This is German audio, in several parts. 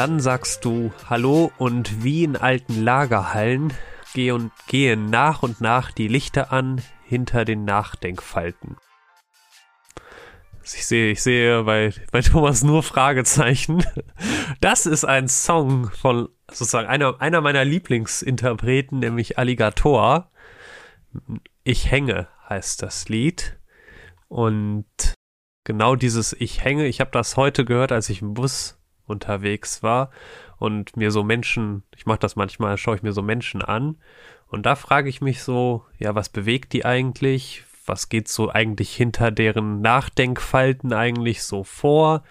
Dann sagst du Hallo und wie in alten Lagerhallen gehen, gehen nach und nach die Lichter an hinter den Nachdenkfalten. Ich sehe, ich sehe bei, bei Thomas nur Fragezeichen. Das ist ein Song von sozusagen einer, einer meiner Lieblingsinterpreten, nämlich Alligator. Ich hänge heißt das Lied. Und genau dieses Ich hänge, ich habe das heute gehört, als ich im Bus unterwegs war und mir so Menschen, ich mache das manchmal, schaue ich mir so Menschen an und da frage ich mich so, ja, was bewegt die eigentlich? Was geht so eigentlich hinter deren Nachdenkfalten eigentlich so vor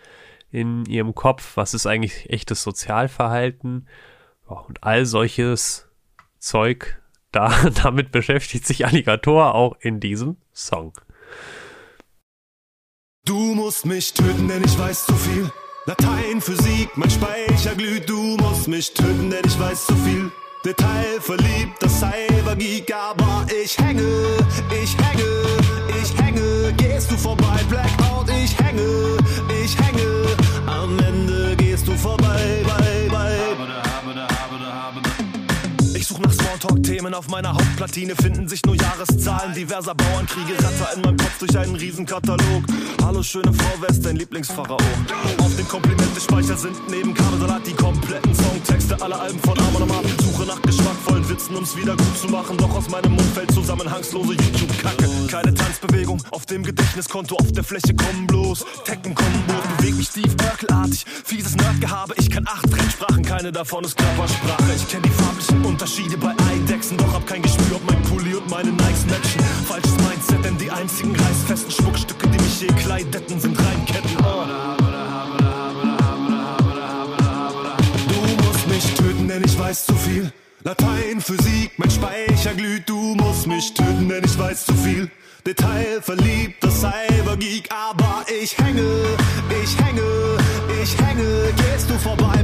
in ihrem Kopf? Was ist eigentlich echtes Sozialverhalten? Und all solches Zeug, da, damit beschäftigt sich Alligator auch in diesem Song. Du musst mich töten, denn ich weiß zu viel. Latein, Physik, mein Speicher glüht. Du musst mich töten, denn ich weiß zu viel. Detail verliebt, das Cybergeek, aber ich hänge, ich hänge, ich hänge. Gehst du vorbei, Blackout, ich hänge, ich hänge. Am Ende gehst Smalltalk-Themen auf meiner Hauptplatine, finden sich nur Jahreszahlen diverser Bauernkriege, ratter in meinem Kopf durch einen Riesenkatalog. Hallo schöne Frau, wer ist dein Lieblingspharao? Auf dem Komplimente-Speicher sind neben Kabelsalat die kompletten Songtexte aller Alben von Amon Amarth. Suche nach geschmackvollen Witzen, um's wieder gut zu machen, doch aus meinem Mund fällt zusammenhangslose YouTube-Kacke. Keine Tanzbewegung auf dem Gedächtniskonto, auf der Fläche kommen bloß Tekken-Kombos. Beweg mich Steve Urkel-artig, fieses Nerdgehabe, ich kann acht Fremdsprachen, keine davon ist Körpersprache. Ich kenn die farblichen Unterschiede bei Eidechsen, doch hab kein Gespür, ob mein Pulli und meine Nikes matchen. Falsches Mindset, denn die einzigen reißfesten Schmuckstücke, die mich je kleideten, sind Reimketten. Du musst mich töten, denn ich weiß zu viel. Latein, Physik, mein Speicher glüht. Du musst mich töten, denn ich weiß zu viel. Detail verliebt, das Cybergeek, aber ich hänge, ich hänge, ich hänge. Gehst du vorbei,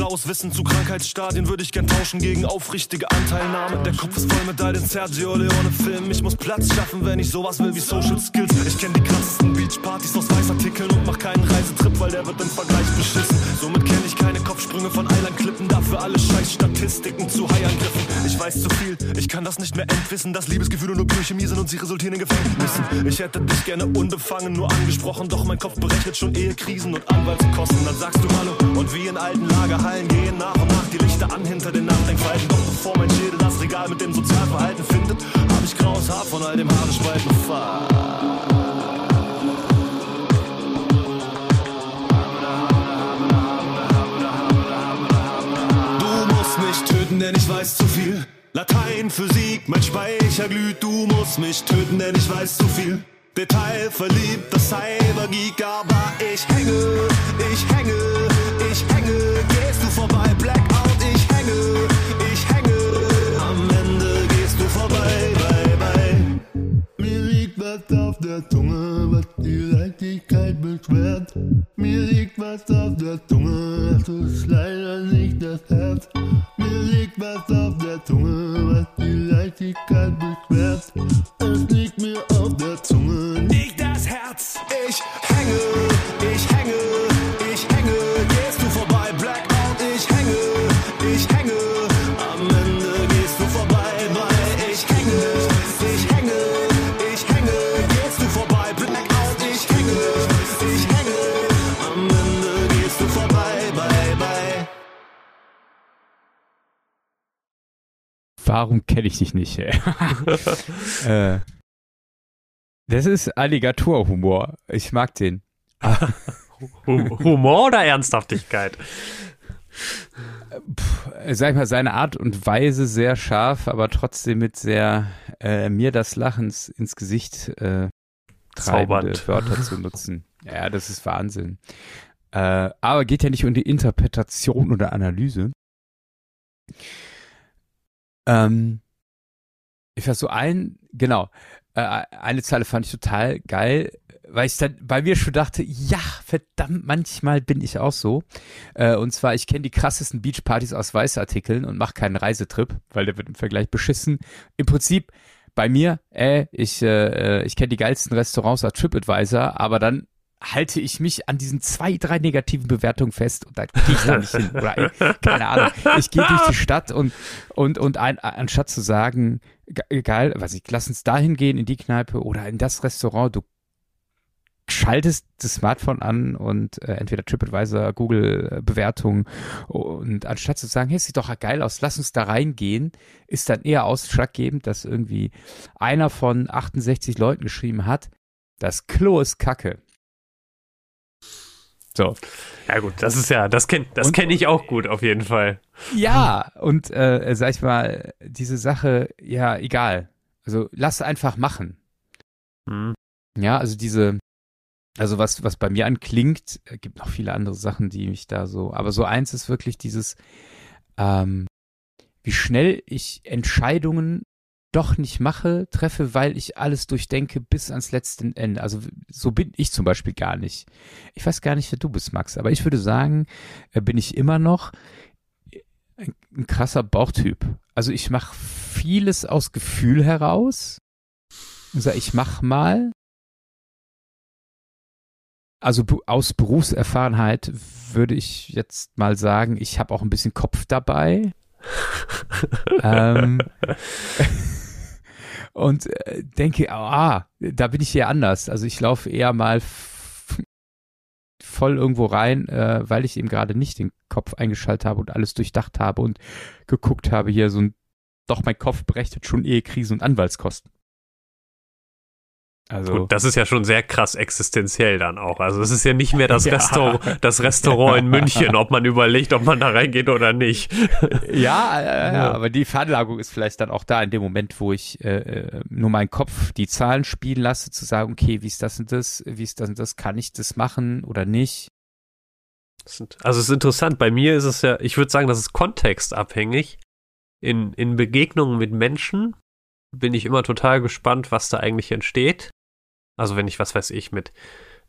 schlaues Wissen zu Krankheitsstadien würde ich gern tauschen gegen aufrichtige Anteilnahme. Der Kopf ist voll mit all den Sergio Leone Filmen. Ich muss Platz schaffen, wenn ich sowas will wie Social Skills. Ich kenn die krassesten Beachpartys aus Weißartikeln und mach keinen Reisetrip, weil der wird im Vergleich beschissen. Somit kenn ich keine Kopfsprünge von Eilandklippen, dafür alle scheiß Statistiken zu Haiangriffen. Ich weiß zu viel, ich kann das nicht mehr entwissen, dass Liebesgefühle nur Biochemie sind und sie resultieren in Gefängnissen. Ich hätte dich gerne unbefangen nur angesprochen, doch mein Kopf berechnet schon Ehekrisen und Anwaltskosten. Dann sagst du Hallo und wie in alten Lagerhallen gehen nach und nach die Lichter an hinter den Nachdenkfalten. Doch bevor mein Schädel das Regal mit dem Sozialverhalten findet, hab ich graues Haar von all dem Haare spalten. Du denn ich weiß zu viel. Latein, Physik, mein Speicher glüht. Du musst mich töten, denn ich weiß zu viel. Detail verliebt, das Cybergeek, aber ich hänge, ich hänge, ich hänge. Gehst du vorbei, Blackout, ich hänge, ich hänge. Am Ende gehst du vorbei, bye, bye. Mir liegt was auf der Zunge, was die Leichtigkeit beschwert. Mir liegt was auf der Zunge, das ist leider nicht das Herz. Mir liegt was auf der Zunge, was die Leichtigkeit beschwert. Warum kenne ich dich nicht? Äh, das ist Alligator-Humor. Ich mag den. Hu- Humor oder Ernsthaftigkeit? Äh, Sag ich mal, seine Art und Weise sehr scharf, aber trotzdem mit sehr äh, mir das Lachens ins Gesicht äh, treibende Zaubernd. Wörter zu nutzen. Ja, das ist Wahnsinn. Äh, aber geht ja nicht um die Interpretation oder Analyse. Ähm, ich war so ein, genau, äh, eine Zeile fand ich total geil, weil ich dann bei mir schon dachte, ja, verdammt, manchmal bin ich auch so. Äh, und zwar, ich kenne die krassesten Beachpartys aus Weißartikeln und mache keinen Reisetrip, weil der wird im Vergleich beschissen. Im Prinzip bei mir, äh, ich, äh, ich kenne die geilsten Restaurants auf TripAdvisor, aber dann halte ich mich an diesen zwei, drei negativen Bewertungen fest und da gehe ich da nicht hin. Oder keine Ahnung. Ich gehe durch die Stadt und, und, und ein, anstatt zu sagen, geil, was ich, lass uns dahin gehen in die Kneipe oder in das Restaurant, du schaltest das Smartphone an und äh, entweder TripAdvisor, Google äh, und anstatt zu sagen, hey, sieht doch geil aus, lass uns da reingehen, ist dann eher ausschlaggebend, dass irgendwie einer von 68 Leuten geschrieben hat, das Klo ist Kacke. So. Ja gut, das ist ja, das kenne das kenn ich auch gut auf jeden Fall. Ja, und äh, sag ich mal, diese Sache, ja, egal. Also lass einfach machen. Hm. Ja, also diese, also was, was bei mir anklingt, äh, gibt noch viele andere Sachen, die mich da so, aber so eins ist wirklich dieses, ähm, wie schnell ich Entscheidungen doch nicht mache, treffe, weil ich alles durchdenke bis ans letzte Ende. Also so bin ich zum Beispiel gar nicht. Ich weiß gar nicht, wer du bist, Max, aber ich würde sagen, äh, bin ich immer noch ein, ein krasser Bauchtyp. Also ich mache vieles aus Gefühl heraus. Also ich mach mal. Also aus Berufserfahrenheit würde ich jetzt mal sagen, ich habe auch ein bisschen Kopf dabei. Ähm, und äh, denke, ah, da bin ich hier anders. Also ich laufe eher mal voll irgendwo rein, äh, weil ich eben gerade nicht den Kopf eingeschaltet habe und alles durchdacht habe und geguckt habe, hier so ein, doch mein Kopf berechnet schon Ehekrisen und Anwaltskosten. Also Gut, das ist ja schon sehr krass existenziell dann auch. Also es ist ja nicht mehr das, ja. Restaurant, das Restaurant in München, ob man überlegt, ob man da reingeht oder nicht. Ja, äh, ja, aber die Veranlagung ist vielleicht dann auch da in dem Moment, wo ich äh, äh, nur meinen Kopf die Zahlen spielen lasse, zu sagen, okay, wie ist das und das, wie ist das und das, kann ich das machen oder nicht? Also es ist interessant, bei mir ist es ja, ich würde sagen, das ist kontextabhängig. In, in Begegnungen mit Menschen bin ich immer total gespannt, was da eigentlich entsteht. Also wenn ich, was weiß ich, mit,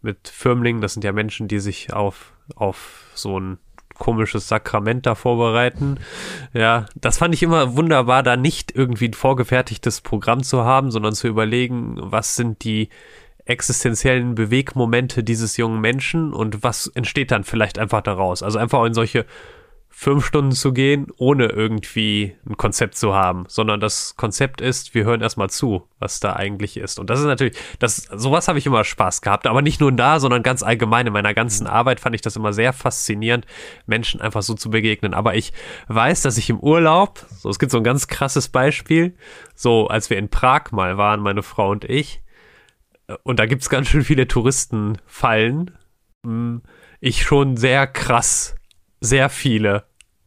mit Firmlingen, das sind ja Menschen, die sich auf, auf so ein komisches Sakrament da vorbereiten. Ja, das fand ich immer wunderbar, da nicht irgendwie ein vorgefertigtes Programm zu haben, sondern zu überlegen, was sind die existenziellen Bewegmomente dieses jungen Menschen und was entsteht dann vielleicht einfach daraus. Also einfach in solche fünf Stunden zu gehen, ohne irgendwie ein Konzept zu haben, sondern das Konzept ist, wir hören erstmal zu, was da eigentlich ist. Und das ist natürlich, das, sowas habe ich immer Spaß gehabt, aber nicht nur da, sondern ganz allgemein in meiner ganzen Arbeit fand ich das immer sehr faszinierend, Menschen einfach so zu begegnen. Aber ich weiß, dass ich im Urlaub, so, es gibt so ein ganz krasses Beispiel, so als wir in Prag mal waren, meine Frau und ich, und da gibt es ganz schön viele Touristenfallen, hm, ich schon sehr krass sehr viele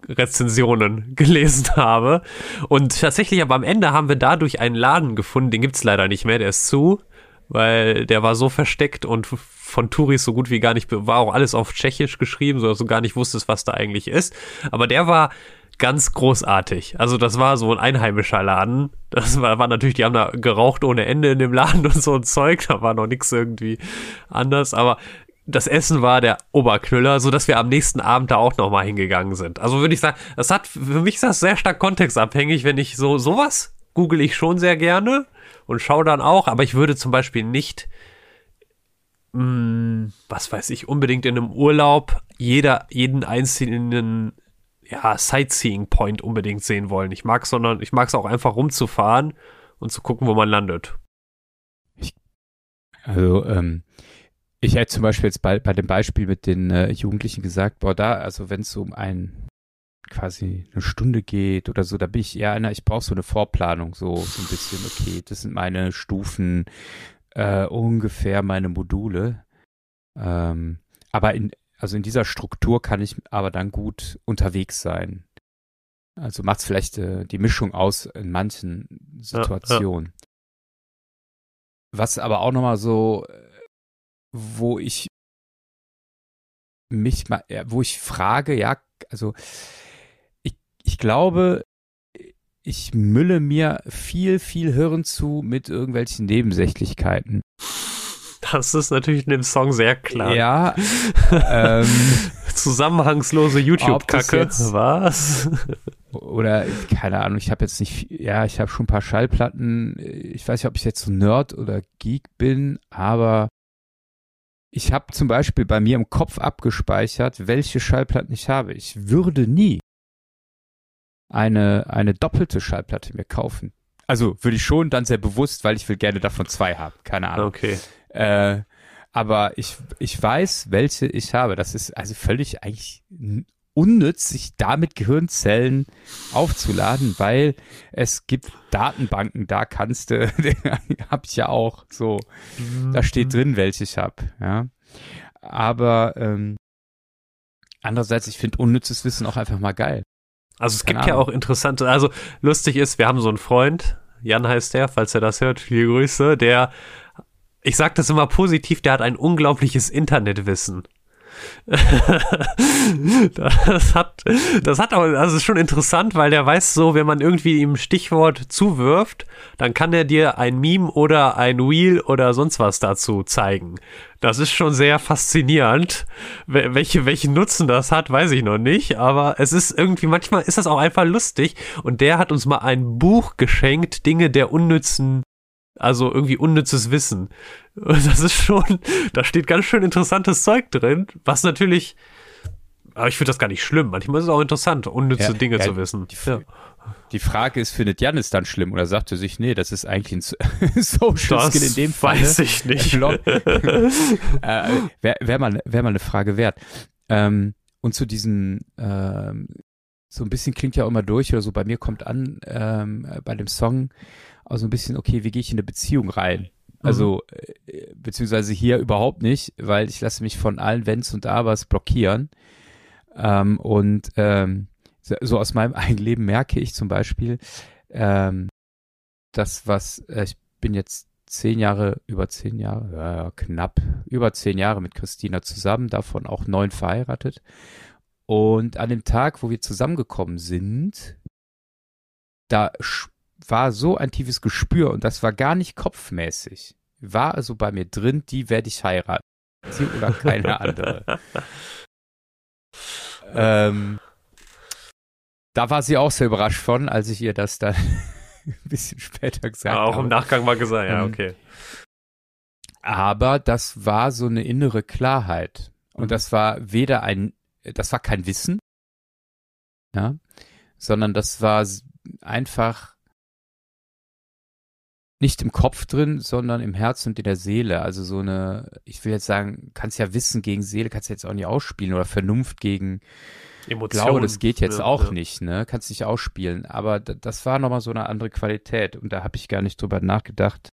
Rezensionen gelesen habe. Und tatsächlich aber am Ende haben wir dadurch einen Laden gefunden, den gibt's leider nicht mehr, der ist zu, weil der war so versteckt und von Touris so gut wie gar nicht, war auch alles auf Tschechisch geschrieben, so dass du gar nicht wusstest, was da eigentlich ist. Aber der war ganz großartig. Also das war so ein einheimischer Laden. Das war, war natürlich, die haben da geraucht ohne Ende in dem Laden und so ein Zeug. Da war noch nichts irgendwie anders. Aber das Essen war der Oberknüller, so dass wir am nächsten Abend da auch nochmal hingegangen sind. Also würde ich sagen, das hat, für mich ist das sehr stark kontextabhängig, wenn ich so, sowas google ich schon sehr gerne und schaue dann auch, aber ich würde zum Beispiel nicht, mh, hm, was weiß ich, unbedingt in einem Urlaub jeder, jeden einzelnen, ja, Sightseeing-Point unbedingt sehen wollen. Ich mag sondern, ich mag es auch einfach rumzufahren und zu gucken, wo man landet. Ich, also, ähm, ich hätte zum Beispiel jetzt bei, bei dem Beispiel mit den äh, Jugendlichen gesagt, boah, da, also wenn es um ein quasi eine Stunde geht oder so, da bin ich eher einer, ich brauche so eine Vorplanung, so, so ein bisschen, okay, das sind meine Stufen, äh, ungefähr meine Module. Ähm, aber in, also in dieser Struktur kann ich aber dann gut unterwegs sein. Also macht es vielleicht äh, die Mischung aus in manchen Situationen. Ja, ja. Was aber auch nochmal so äh, wo ich mich mal, wo ich frage, ja, also ich, ich glaube, ich mülle mir viel, viel Hirn zu mit irgendwelchen Nebensächlichkeiten. Das ist natürlich in dem Song sehr klar. Ja. ähm, Zusammenhangslose YouTube-Kacke. Was? oder keine Ahnung, ich habe jetzt nicht, ja, ich habe schon ein paar Schallplatten. Ich weiß nicht, ob ich jetzt so Nerd oder Geek bin, aber ich habe zum Beispiel bei mir im Kopf abgespeichert, welche Schallplatten ich habe. Ich würde nie eine, eine doppelte Schallplatte mir kaufen. Also würde ich schon dann sehr bewusst, weil ich will gerne davon zwei haben. Keine Ahnung. Okay. Äh, aber ich, ich weiß, welche ich habe. Das ist also völlig eigentlich unnütz, sich damit Gehirnzellen aufzuladen, weil es gibt Datenbanken, da kannst du, hab ich ja auch so, da steht drin, welche ich hab, ja. Aber ähm, andererseits, ich finde unnützes Wissen auch einfach mal geil. Also es Keine gibt ja Ahnung. auch interessante, also lustig ist, wir haben so einen Freund, Jan heißt der, falls er das hört, viele Grüße, der, ich sag das immer positiv, der hat ein unglaubliches Internetwissen. das hat, das hat auch, also ist schon interessant, weil der weiß so, wenn man irgendwie ihm Stichwort zuwirft, dann kann er dir ein Meme oder ein Reel oder sonst was dazu zeigen. Das ist schon sehr faszinierend. Wel- Welche, welchen Nutzen das hat, weiß ich noch nicht, aber es ist irgendwie, manchmal ist das auch einfach lustig und der hat uns mal ein Buch geschenkt, Dinge der unnützen also irgendwie unnützes Wissen. Das ist schon, da steht ganz schön interessantes Zeug drin, was natürlich, aber ich finde das gar nicht schlimm. Manchmal ist es auch interessant, unnütze Ja, Dinge ja, zu wissen. die- Ja. Die Frage ist, findet Jan es dann schlimm oder sagt er sich, nee, das ist eigentlich ein So- Social Das Skill in dem Fall. weiß ich nicht. Äh, Wäre wär mal, wär mal eine Frage wert. Ähm, und zu diesem, ähm, so ein bisschen klingt ja auch immer durch oder so, bei mir kommt an, ähm, bei dem Song, auch so ein bisschen, okay, wie gehe ich in eine Beziehung rein? Also, äh, beziehungsweise hier überhaupt nicht, weil ich lasse mich von allen Wenns und Abers blockieren. Ähm, und ähm, so- aus meinem eigenen Leben merke ich zum Beispiel, ähm, das, was, äh, ich bin jetzt zehn Jahre, über zehn Jahre, ja, knapp über zehn Jahre mit Christina zusammen, davon auch neun verheiratet. Und an dem Tag, wo wir zusammengekommen sind, da war so ein tiefes Gespür und das war gar nicht kopfmäßig. War also bei mir drin, die werde ich heiraten. Sie oder keine andere. ähm, da war sie auch sehr überrascht von, als ich ihr das dann ein bisschen später gesagt Ja, auch habe. im Nachgang mal gesagt, ja, Ähm, okay. Aber das war so eine innere Klarheit. Und Mhm. das war weder ein, das war kein Wissen, ja, sondern das war einfach nicht im Kopf drin, sondern im Herzen und in der Seele. Also so eine, ich will jetzt sagen, kannst ja Wissen gegen Seele, kannst du jetzt auch nicht ausspielen oder Vernunft gegen Emotionen. Glaube, das geht jetzt Ja, auch ja. nicht, ne? Kannst nicht ausspielen. Aber das war nochmal so eine andere Qualität. Und da habe ich gar nicht drüber nachgedacht,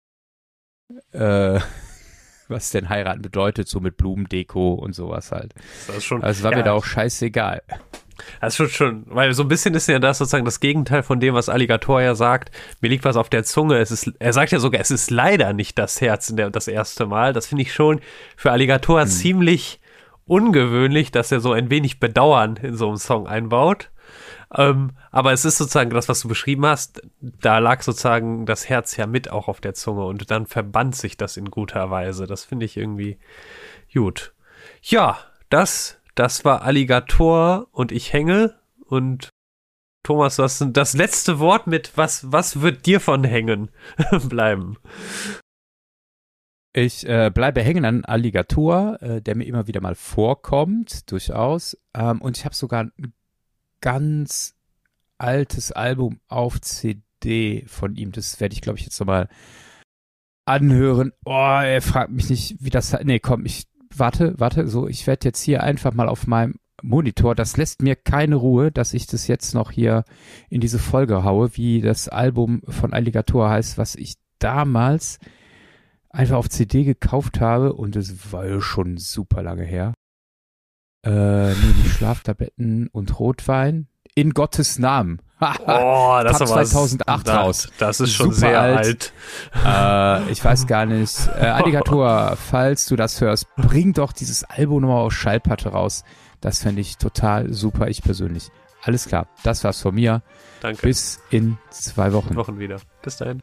äh, was denn heiraten bedeutet, so mit Blumendeko und sowas halt. Das ist schon, Also war ja, mir da auch scheißegal. Das ist schon, weil so ein bisschen ist ja das sozusagen das Gegenteil von dem, was Alligator ja sagt. Mir liegt was auf der Zunge. Es ist, er sagt ja sogar, es ist leider nicht das Herz in der, das erste Mal. Das finde ich schon für Alligator Hm. ziemlich ungewöhnlich, dass er so ein wenig Bedauern in so einem Song einbaut. Ähm, aber es ist sozusagen das, was du beschrieben hast, da lag sozusagen das Herz ja mit auch auf der Zunge und dann verband sich das in guter Weise. Das finde ich irgendwie gut. Ja, das, das war Alligator und ich hänge und Thomas, du hast das letzte Wort mit was, was wird dir von hängen bleiben? Ich äh, bleibe hängen an Alligator, äh, der mir immer wieder mal vorkommt, durchaus. Ähm, und ich habe sogar ein ganz altes Album auf CD von ihm. Das werde ich, glaube ich, jetzt nochmal anhören. Oh, er fragt mich nicht, wie das. Nee, komm, ich warte, warte. So, ich werde jetzt hier einfach mal auf meinem Monitor. Das lässt mir keine Ruhe, dass ich das jetzt noch hier in diese Folge haue, wie das Album von Alligator heißt, was ich damals einfach auf CD gekauft habe und es war schon super lange her. Äh, die Schlaftabletten und Rotwein. In Gottes Namen. Oh, das aber 2008 das, raus. Das ist schon Super sehr alt. alt. äh, ich weiß gar nicht. Äh, Alligator, falls du das hörst, bring doch dieses Album nochmal aus Schallplatte raus. Das fände ich total super, ich persönlich. Alles klar, das war's von mir. Danke. Bis in zwei Wochen. Wochen wieder. Bis dahin.